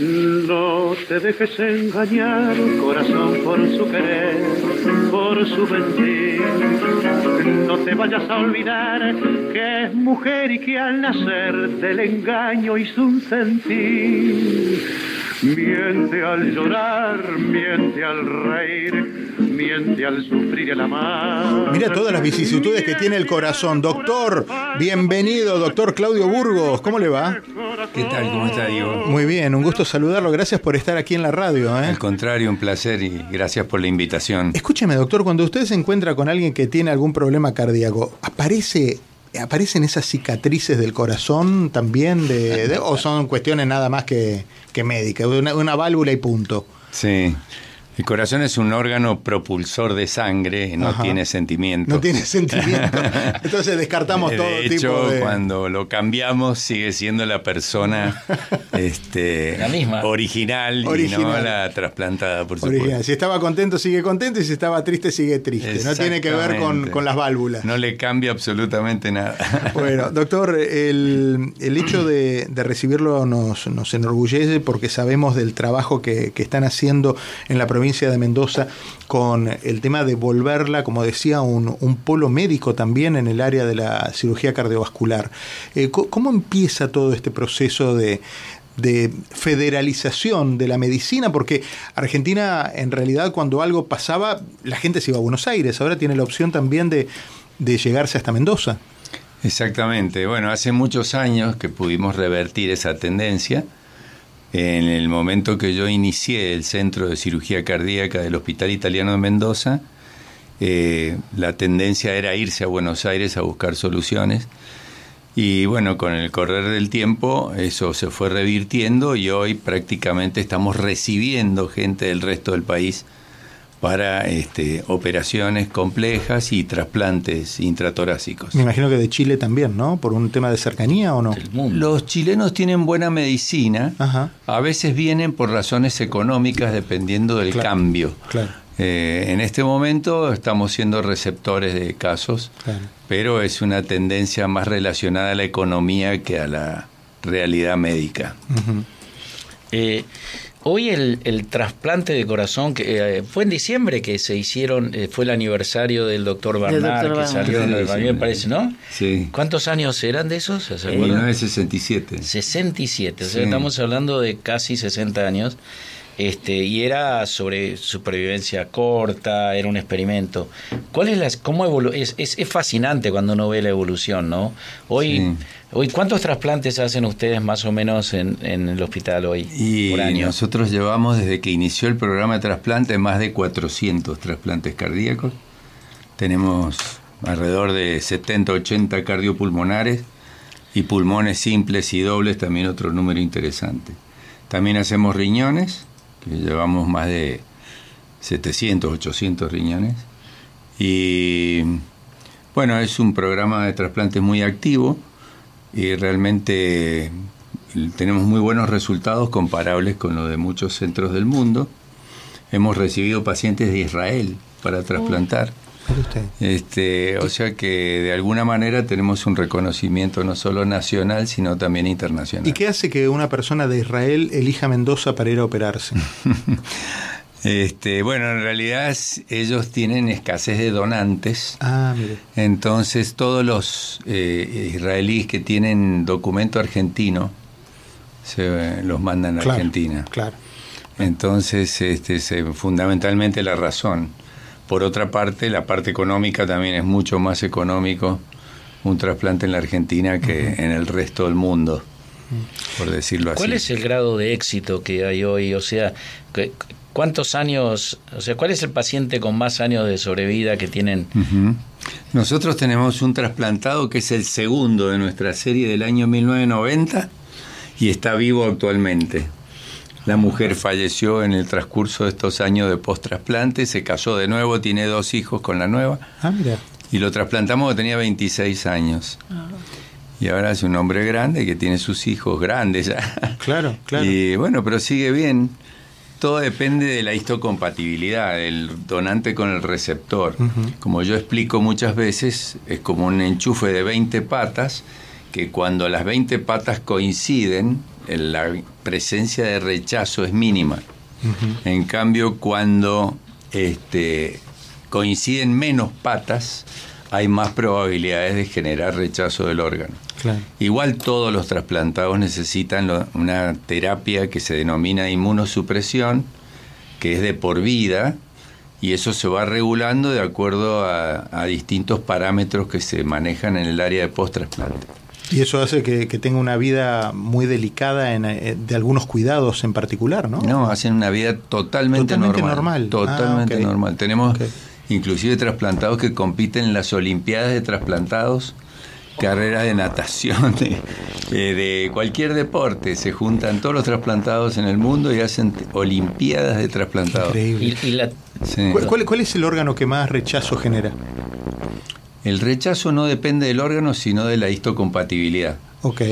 No te dejes engañar, corazón, por su querer, por su mentir. No te vayas a olvidar que es mujer y que al nacer del engaño hizo un sentir. Miente al llorar, miente al reír, miente al sufrir el amar. Mira todas las vicisitudes que tiene el corazón. Doctor, bienvenido, doctor Claudio Burgos. ¿Cómo le va? ¿Qué tal? ¿Cómo está, Diego? Muy bien, un gusto saludarlo. Gracias por estar aquí en la radio. ¿eh? Al contrario, un placer y gracias por la invitación. Escúcheme, doctor, cuando usted se encuentra con alguien que tiene algún problema cardíaco, ¿aparece ¿Aparecen esas cicatrices del corazón también? De, ¿O son cuestiones nada más que, que médicas? Una, una válvula y punto. Sí. El corazón es un órgano propulsor de sangre, no tiene sentimiento. No tiene sentimiento. Entonces descartamos todo de hecho, tipo de... cuando lo cambiamos sigue siendo la persona este, la misma. Original, y no la trasplantada, por supuesto. Original. Si estaba contento sigue contento y si estaba triste sigue triste. No tiene que ver con, con, las válvulas. No le cambia absolutamente nada. Bueno, doctor, el, el hecho de, de, recibirlo nos, nos enorgullece porque sabemos del trabajo que, que están haciendo en la provincia de Mendoza con el tema de volverla, como decía, un, polo médico también en el área de la cirugía cardiovascular. Eh, ¿Cómo empieza todo este proceso de, de federalización de la medicina, porque Argentina en realidad cuando algo pasaba, la gente se iba a Buenos Aires, ahora tiene la opción también de, de llegarse hasta Mendoza. Exactamente, bueno, hace muchos años que pudimos revertir esa tendencia en el momento que yo inicié el Centro de Cirugía Cardíaca del Hospital Italiano de Mendoza, eh, la tendencia era irse a Buenos Aires a buscar soluciones. Y bueno, con el correr del tiempo eso se fue revirtiendo y hoy prácticamente estamos recibiendo gente del resto del país para este, operaciones complejas y trasplantes intratorácicos. Me imagino que de Chile también, ¿no? Por un tema de cercanía o no. Los chilenos tienen buena medicina, Ajá. a veces vienen por razones económicas dependiendo del claro, cambio. Claro. Eh, en este momento estamos siendo receptores de casos, claro. pero es una tendencia más relacionada a la economía que a la realidad médica. Uh -huh. eh, Hoy el, el, trasplante de corazón, que eh, fue en diciembre que se hicieron, eh, fue el aniversario del doctor Bernard, que Barnard. salió, sí, a mí me parece, ¿no? Sí. ¿Cuántos años eran de esos? ¿Se eh, 1967. 67, sí. o sea, estamos hablando de casi 60 años. Este, y era sobre supervivencia corta, era un experimento. ¿Cuál es la, cómo evolu es, es, es, fascinante cuando uno ve la evolución, ¿no? Hoy, sí. hoy ¿cuántos trasplantes hacen ustedes más o menos en, en el hospital hoy y por año? Nosotros llevamos desde que inició el programa de trasplante más de 400 trasplantes cardíacos. Tenemos alrededor de 70, 80 cardiopulmonares y pulmones simples y dobles, también otro número interesante. También hacemos riñones, llevamos más de 700, 800 riñones. Y bueno, es un programa de trasplantes muy activo y realmente tenemos muy buenos resultados comparables con los de muchos centros del mundo. Hemos recibido pacientes de Israel para trasplantar. Este, o sea que de alguna manera tenemos un reconocimiento no solo nacional, sino también internacional. ¿Y qué hace que una persona de Israel elija Mendoza para ir a operarse? Este, bueno, en realidad ellos tienen escasez de donantes. Ah, mire. Entonces todos los eh, israelíes que tienen documento argentino se los mandan a claro, Argentina. Claro. Entonces, este, se, fundamentalmente la razón. Por otra parte, la parte económica también es mucho más económico un trasplante en la Argentina que en el resto del mundo, por decirlo así. ¿Cuál es el grado de éxito que hay hoy? O sea, ¿cuántos años, o sea, cuál es el paciente con más años de sobrevida que tienen? Uh -huh. Nosotros tenemos un trasplantado que es el segundo de nuestra serie del año 1990 y está vivo actualmente. La mujer falleció en el transcurso de estos años de post-trasplante, se casó de nuevo, tiene dos hijos con la nueva. Ah, mira. Y lo trasplantamos tenía 26 años. Ah. Y ahora es un hombre grande que tiene sus hijos grandes ya. Claro, claro. Y bueno, pero sigue bien. Todo depende de la histocompatibilidad del donante con el receptor. Uh -huh. Como yo explico muchas veces, es como un enchufe de 20 patas que cuando las 20 patas coinciden, la presencia de rechazo es mínima. En cambio, cuando este, coinciden menos patas, hay más probabilidades de generar rechazo del órgano. Igual todos los trasplantados necesitan una terapia que se denomina inmunosupresión, que es de por vida, y eso se va regulando de acuerdo a, distintos parámetros que se manejan en el área de post-trasplante. Y eso hace que, tenga una vida muy delicada en, eh, de algunos cuidados en particular, ¿no? No, hacen una vida totalmente, normal. Totalmente ah, normal. Tenemos inclusive trasplantados que compiten en las Olimpiadas de trasplantados, carreras de natación, de, de, cualquier deporte. Se juntan todos los trasplantados en el mundo y hacen Olimpiadas de trasplantados. Increíble. ¿Cuál, ¿Cuál es el órgano que más rechazo genera? El rechazo no depende del órgano, sino de la histocompatibilidad. Ok.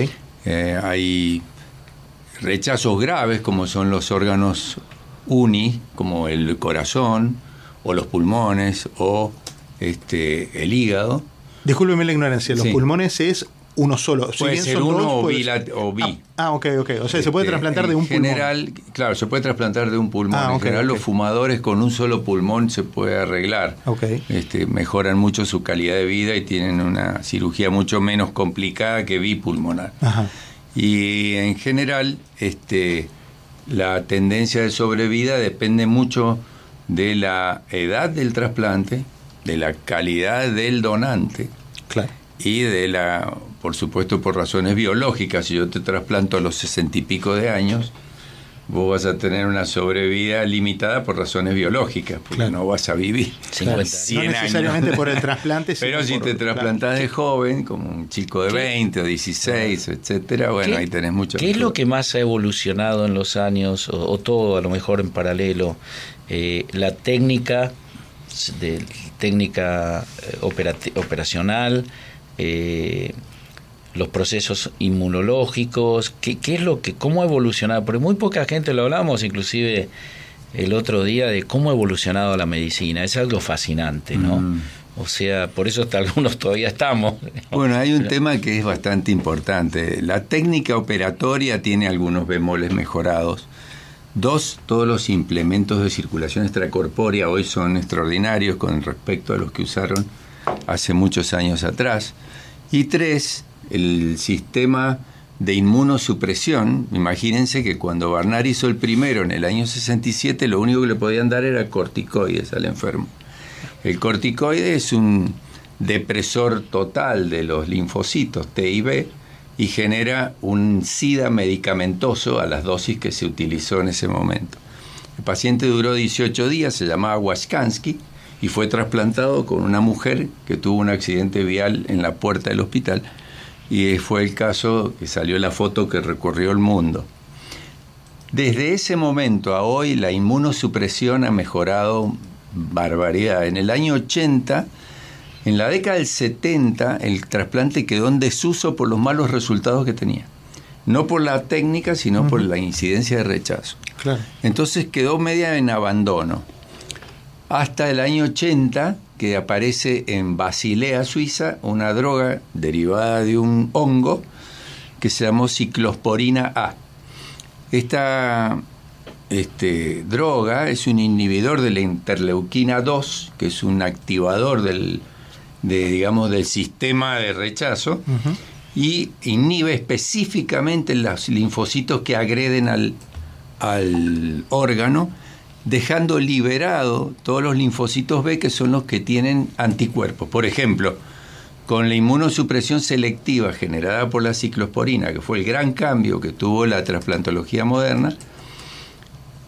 Eh, hay rechazos graves, como son los órganos uni, como el corazón, o los pulmones, o este, el hígado. Discúlpeme la ignorancia, los pulmones es uno solo. puede ser uno o, bi, o bi. Ah, ok, ok. O sea, se puede trasplantar de un pulmón. general, claro, se puede trasplantar de un pulmón. Ah, en general, los fumadores con un solo pulmón se puede arreglar. Okay. Este, mejoran mucho su calidad de vida y tienen una cirugía mucho menos complicada que bipulmonar. Ajá. Y en general, este, la tendencia de sobrevida depende mucho de la edad del trasplante, de la calidad del donante. Claro y de la, por supuesto, por razones biológicas, si yo te trasplanto a los sesenta y pico de años, vos vas a tener una sobrevida limitada por razones biológicas, porque no vas a vivir 50, 100 no necesariamente por el trasplante. Pero si te trasplantás de joven, como un chico de 20 o 16, etcétera, bueno, ahí tenés mucho. ¿Qué es lo que más ha evolucionado en los años, o, todo a lo mejor en paralelo? Eh, la técnica, de, técnica eh, operacional, eh, los procesos inmunológicos, ¿qué, es lo que, cómo ha evolucionado, porque muy poca gente lo hablamos, inclusive el otro día, de cómo ha evolucionado la medicina, es algo fascinante, ¿no? Mm. O sea, por eso hasta algunos todavía estamos. Bueno, hay un tema que es bastante importante. La técnica operatoria tiene algunos bemoles mejorados. Dos, todos los implementos de circulación extracorpórea hoy son extraordinarios con respecto a los que usaron hace muchos años atrás. Y tres, el sistema de inmunosupresión. Imagínense que cuando Barnard hizo el primero en el año 67, lo único que le podían dar era corticoides al enfermo. El corticoide es un depresor total de los linfocitos T y B y genera un SIDA medicamentoso a las dosis que se utilizó en ese momento. El paciente duró 18 días, se llamaba Waskansky y fue trasplantado con una mujer que tuvo un accidente vial en la puerta del hospital y fue el caso que salió la foto que recorrió el mundo. Desde ese momento a hoy la inmunosupresión ha mejorado barbaridad. En el año 80, en la década del 70, el trasplante quedó en desuso por los malos resultados que tenía. No por la técnica, sino por la incidencia de rechazo. Entonces quedó media en abandono hasta el año 80 que aparece en Basilea, Suiza, una droga derivada de un hongo que se llamó ciclosporina A. Esta este, droga es un inhibidor de la interleuquina 2, que es un activador del, de, digamos, del sistema de rechazo, y inhibe específicamente los linfocitos que agreden al, al órgano dejando liberado todos los linfocitos B que son los que tienen anticuerpos. Por ejemplo, con la inmunosupresión selectiva generada por la ciclosporina, que fue el gran cambio que tuvo la trasplantología moderna,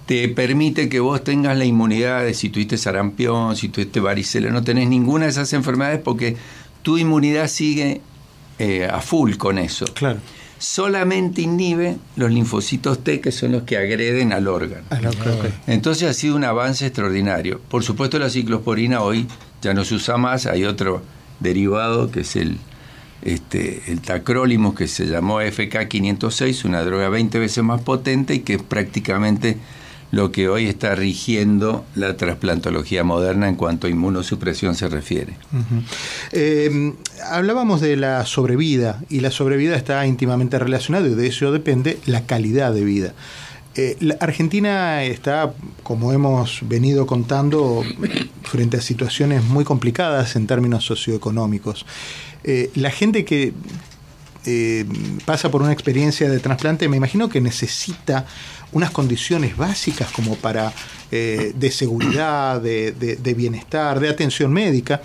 te permite que vos tengas la inmunidad de si tuviste sarampión, si tuviste varicela, no tenés ninguna de esas enfermedades porque tu inmunidad sigue eh, a full con eso. Claro solamente inhibe los linfocitos T, que son los que agreden al órgano. Ah, Entonces ha sido un avance extraordinario. Por supuesto, la ciclosporina hoy ya no se usa más, hay otro derivado que es el, este, el tacrólimo que se llamó FK506, una droga 20 veces más potente y que es prácticamente lo que hoy está rigiendo la trasplantología moderna en cuanto a inmunosupresión se refiere. Eh, hablábamos de la sobrevida y la sobrevida está íntimamente relacionada y de eso depende la calidad de vida. Eh, Argentina está, como hemos venido contando, frente a situaciones muy complicadas en términos socioeconómicos. Eh, la gente que pasa por una experiencia de trasplante, me imagino que necesita unas condiciones básicas como para eh, de seguridad, de, bienestar, de atención médica.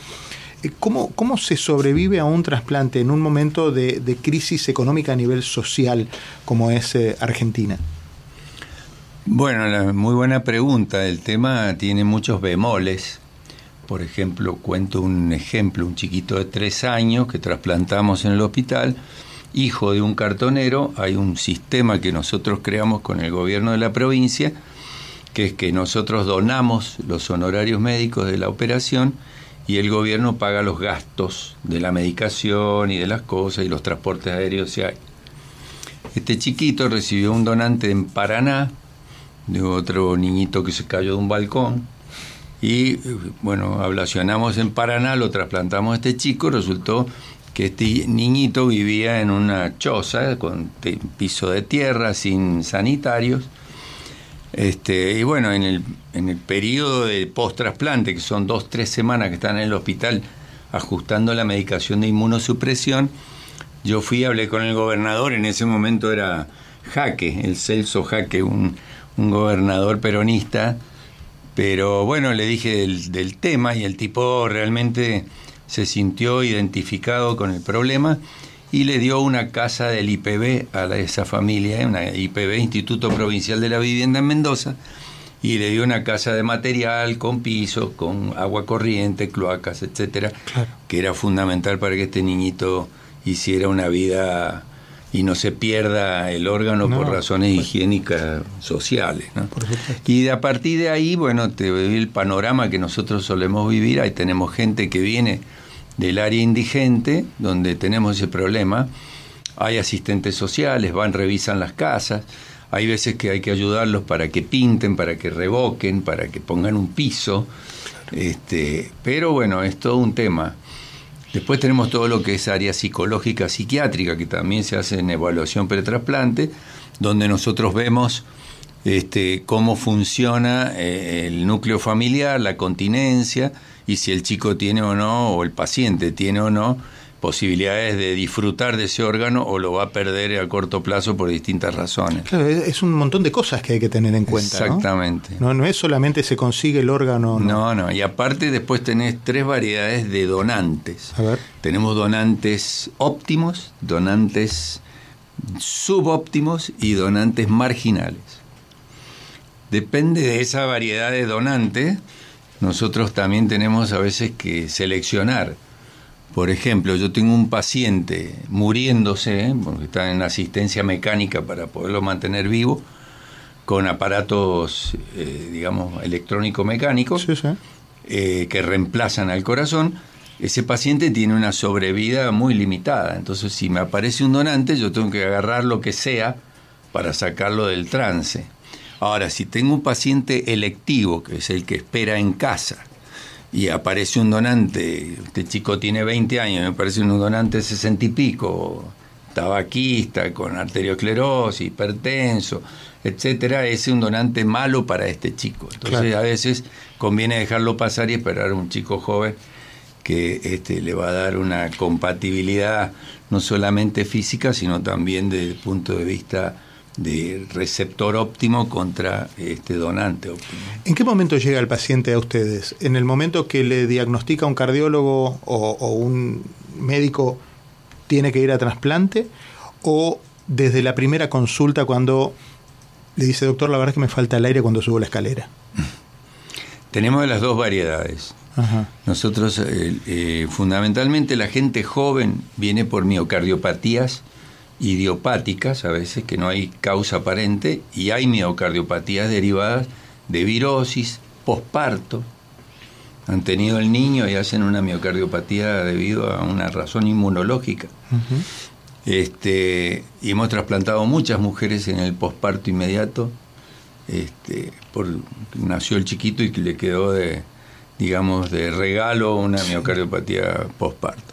Eh, ¿Cómo, ¿Cómo, se sobrevive a un trasplante en un momento de, crisis económica a nivel social como es eh, Argentina? Bueno, muy buena pregunta. El tema tiene muchos bemoles. Por ejemplo, cuento un ejemplo, un chiquito de tres años que trasplantamos en el hospital hijo de un cartonero, hay un sistema que nosotros creamos con el gobierno de la provincia, que es que nosotros donamos los honorarios médicos de la operación y el gobierno paga los gastos de la medicación y de las cosas y los transportes aéreos si hay. Este chiquito recibió un donante en Paraná, de otro niñito que se cayó de un balcón, y bueno, ablacionamos en Paraná, lo trasplantamos a este chico, resultó que este niñito vivía en una choza con piso de tierra, sin sanitarios. Este, y bueno, en el, en el periodo de post-trasplante, que son dos, tres semanas que están en el hospital ajustando la medicación de inmunosupresión, yo fui, hablé con el gobernador, en ese momento era Jaque, el Celso Jaque, un, un gobernador peronista, pero bueno, le dije del, del tema y el tipo realmente se sintió identificado con el problema y le dio una casa del IPB a esa familia, una IPB, Instituto Provincial de la Vivienda en Mendoza, y le dio una casa de material con piso, con agua corriente, cloacas, etcétera, que era fundamental para que este niñito hiciera una vida y no se pierda el órgano por razones higiénicas sociales. y a partir de ahí, bueno, te doy el panorama que nosotros solemos vivir. Ahí tenemos gente que viene del área indigente, donde tenemos ese problema. Hay asistentes sociales, van, revisan las casas. Hay veces que hay que ayudarlos para que pinten, para que revoquen, para que pongan un piso. Este, pero bueno, es todo un tema. Después tenemos todo lo que es área psicológica, psiquiátrica, que también se hace en evaluación pretrasplante, donde nosotros vemos este, cómo funciona eh, el núcleo familiar, la continencia, y si el chico tiene o no, o el paciente tiene o no, posibilidades de disfrutar de ese órgano o lo va a perder a corto plazo por distintas razones. Claro, es un montón de cosas que hay que tener en cuenta. Exactamente. No, no, es solamente se consigue el órgano. No. no, y aparte después tenés tres variedades de donantes. A ver. Tenemos donantes óptimos, donantes subóptimos y donantes marginales. Depende de esa variedad de donantes nosotros también tenemos a veces que seleccionar. Por ejemplo, yo tengo un paciente muriéndose, ¿eh? porque está en asistencia mecánica para poderlo mantener vivo, con aparatos, eh, digamos, electrónico-mecánicos, eh, que reemplazan al corazón. Ese paciente tiene una sobrevida muy limitada. Entonces, si me aparece un donante, yo tengo que agarrar lo que sea para sacarlo del trance. Ahora, si tengo un paciente electivo, que es el que espera en casa, y aparece un donante, este chico tiene 20 años, me parece un donante de 60 y pico, tabaquista, con arteriosclerosis, hipertenso, etcétera, ese es un donante malo para este chico. Entonces a veces conviene dejarlo pasar y esperar a un chico joven que este, le va a dar una compatibilidad no solamente física, sino también desde el punto de vista de receptor óptimo contra este donante óptimo. ¿En qué momento llega el paciente a ustedes? ¿En el momento que le diagnostica un cardiólogo o, un médico tiene que ir a trasplante? ¿O desde la primera consulta cuando le dice, doctor, la verdad es que me falta el aire cuando subo la escalera? Tenemos las dos variedades. Nosotros, eh, eh, fundamentalmente, la gente joven viene por miocardiopatías idiopáticas, a veces que no hay causa aparente, y hay miocardiopatías derivadas de virosis, posparto. Han tenido el niño y hacen una miocardiopatía debido a una razón inmunológica. este, y hemos trasplantado muchas mujeres en el posparto inmediato este, por, nació el chiquito y que le quedó de, digamos, de regalo una miocardiopatía postparto.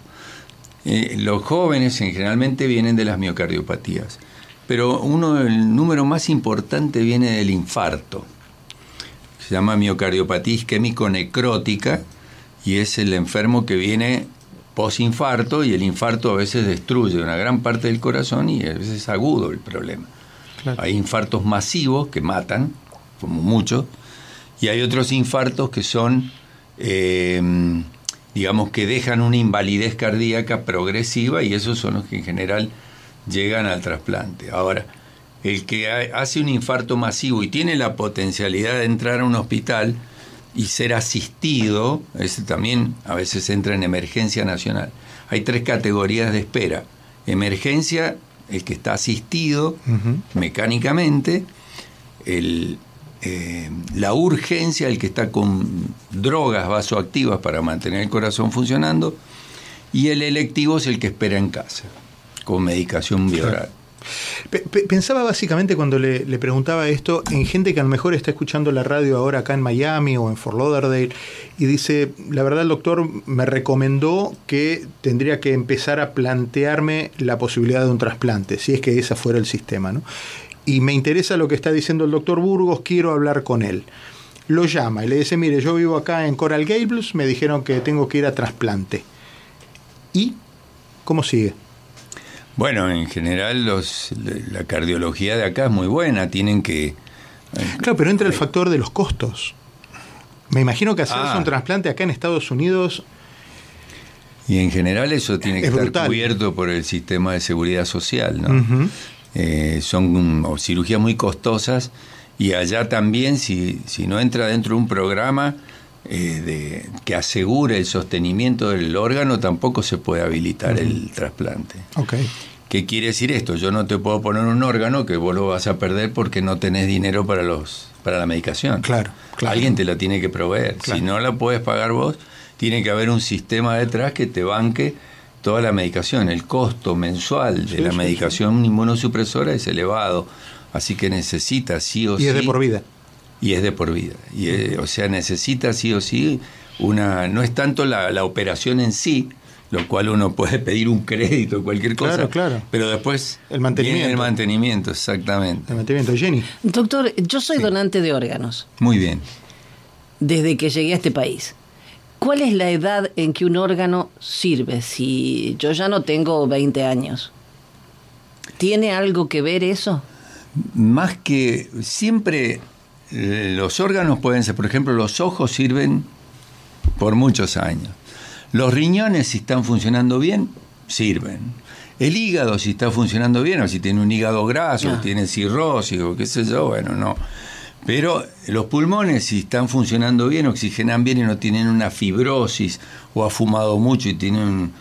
Eh, los jóvenes generalmente vienen de las miocardiopatías, pero uno, el número más importante viene del infarto. Se llama miocardiopatía isquémico-necrótica y es el enfermo que viene posinfarto y el infarto a veces destruye una gran parte del corazón y a veces es agudo el problema. Hay infartos masivos que matan, como muchos, y hay otros infartos que son, eh, digamos, que dejan una invalidez cardíaca progresiva y esos son los que en general llegan al trasplante. Ahora, el que hace un infarto masivo y tiene la potencialidad de entrar a un hospital y ser asistido, ese también a veces entra en emergencia nacional. Hay tres categorías de espera. Emergencia, el que está asistido mecánicamente, el, eh, la urgencia, el que está con drogas vasoactivas para mantener el corazón funcionando, y el electivo es el que espera en casa, con medicación bioral. Pensaba básicamente cuando le, preguntaba esto en gente que a lo mejor está escuchando la radio ahora acá en Miami o en Fort Lauderdale y dice, la verdad el doctor me recomendó que tendría que empezar a plantearme la posibilidad de un trasplante, si es que ese fuera el sistema. ¿no? Y me interesa lo que está diciendo el doctor Burgos, quiero hablar con él. Lo llama y le dice, mire, yo vivo acá en Coral Gables, me dijeron que tengo que ir a trasplante. ¿Y cómo sigue? Bueno, en general los, la cardiología de acá es muy buena, tienen que... Eh, claro, pero entra el factor de los costos. Me imagino que hacerse ah. un trasplante acá en Estados Unidos... Y en general eso tiene que estar cubierto por el sistema de seguridad social, ¿no? Eh, son cirugías muy costosas y allá también, si, si no entra dentro de un programa eh, de, que asegure el sostenimiento del órgano, tampoco se puede habilitar el trasplante. Okay. ¿Qué quiere decir esto? Yo no te puedo poner un órgano que vos lo vas a perder porque no tenés dinero para los para la medicación. Claro, Alguien te la tiene que proveer. Si no la puedes pagar vos, tiene que haber un sistema detrás que te banque toda la medicación. El costo mensual de la medicación inmunosupresora es elevado, así que necesita sí o sí. Y es de por vida. Y es de por vida. Y o sea, necesita sí o sí una. No es tanto la, la operación en sí, lo cual uno puede pedir un crédito, cualquier cosa. Claro, claro. Pero después. El mantenimiento. el mantenimiento, exactamente. El mantenimiento. Jenny. Doctor, yo soy donante de órganos. Muy bien. Desde que llegué a este país. ¿Cuál es la edad en que un órgano sirve? Si yo ya no tengo 20 años. ¿Tiene algo que ver eso? Más que siempre eh, los órganos pueden ser, por ejemplo, los ojos sirven por muchos años. Los riñones, si están funcionando bien, sirven. El hígado, si está funcionando bien, o si tiene un hígado graso, o tiene cirrosis, o qué sé yo, bueno, no. Pero los pulmones, si están funcionando bien, oxigenan bien y no tienen una fibrosis, o ha fumado mucho y tienen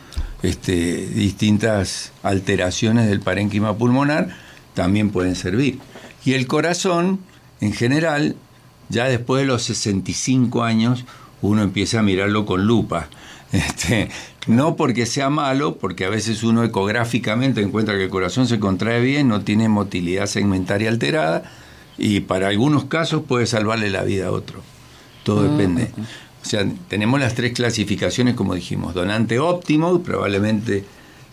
este, distintas alteraciones del parénquima pulmonar, también pueden servir. Y el corazón, en general, ya después de los 65 años, uno empieza a mirarlo con lupa este, no porque sea malo, porque a veces uno ecográficamente encuentra que el corazón se contrae bien, no tiene motilidad segmentaria alterada y para algunos casos puede salvarle la vida a otro. Todo ah, depende. O sea, tenemos las tres clasificaciones, como dijimos, donante óptimo, probablemente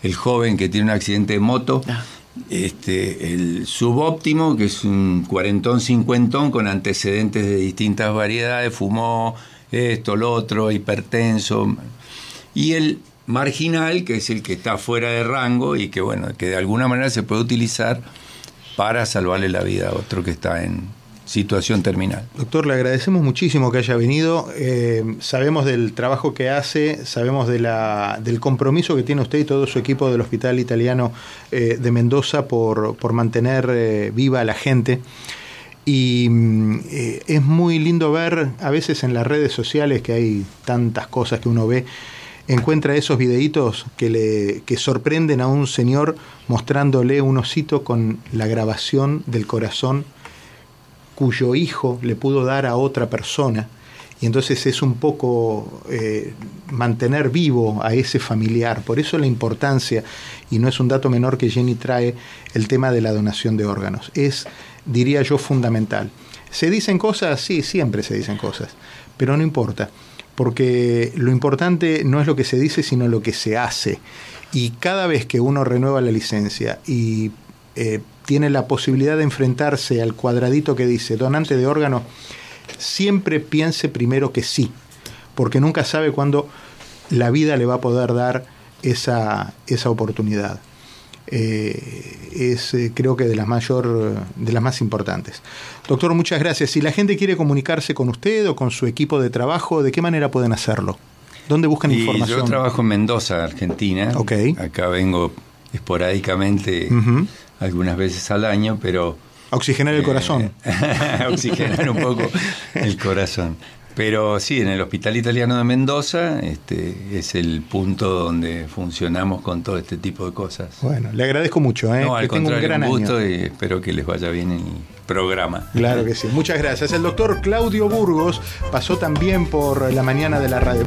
el joven que tiene un accidente de moto, ah. este, el subóptimo, que es un cuarentón, cincuentón, con antecedentes de distintas variedades, fumó esto, lo otro, hipertenso, y el marginal, que es el que está fuera de rango y que, bueno, que de alguna manera se puede utilizar para salvarle la vida a otro que está en situación terminal. Doctor, le agradecemos muchísimo que haya venido. Eh, sabemos del trabajo que hace, sabemos del compromiso que tiene usted y todo su equipo del Hospital Italiano eh, de Mendoza por, por mantener eh, viva a la gente. Y mm, es muy lindo ver a veces en las redes sociales que hay tantas cosas que uno ve encuentra esos videitos que, le, que sorprenden a un señor mostrándole un osito con la grabación del corazón cuyo hijo le pudo dar a otra persona y entonces es un poco eh, mantener vivo a ese familiar. Por eso la importancia, y no es un dato menor que Jenny trae, el tema de la donación de órganos. Es, diría yo, fundamental. ¿Se dicen cosas? Sí, siempre se dicen cosas, pero no importa, porque lo importante no es lo que se dice, sino lo que se hace. Y cada vez que uno renueva la licencia y eh, tiene la posibilidad de enfrentarse al cuadradito que dice donante de órganos, siempre piense primero que sí, porque nunca sabe cuándo la vida le va a poder dar esa, esa oportunidad. Eh, es eh, creo que de las mayor de las más importantes. Doctor, muchas gracias. Si la gente quiere comunicarse con usted o con su equipo de trabajo, ¿de qué manera pueden hacerlo? ¿Dónde buscan información? Yo trabajo en Mendoza, Argentina. Okay. Acá vengo esporádicamente algunas veces al año, pero Oxigenar el corazón. oxigenar un poco el corazón. Pero sí, en el Hospital Italiano de Mendoza este, es el punto donde funcionamos con todo este tipo de cosas. Bueno, le agradezco mucho. ¿eh? No, al que contrario, un gran un gusto año. y espero que les vaya bien el programa. Claro que sí. Muchas gracias. El doctor Claudio Burgos pasó también por la mañana de la radio.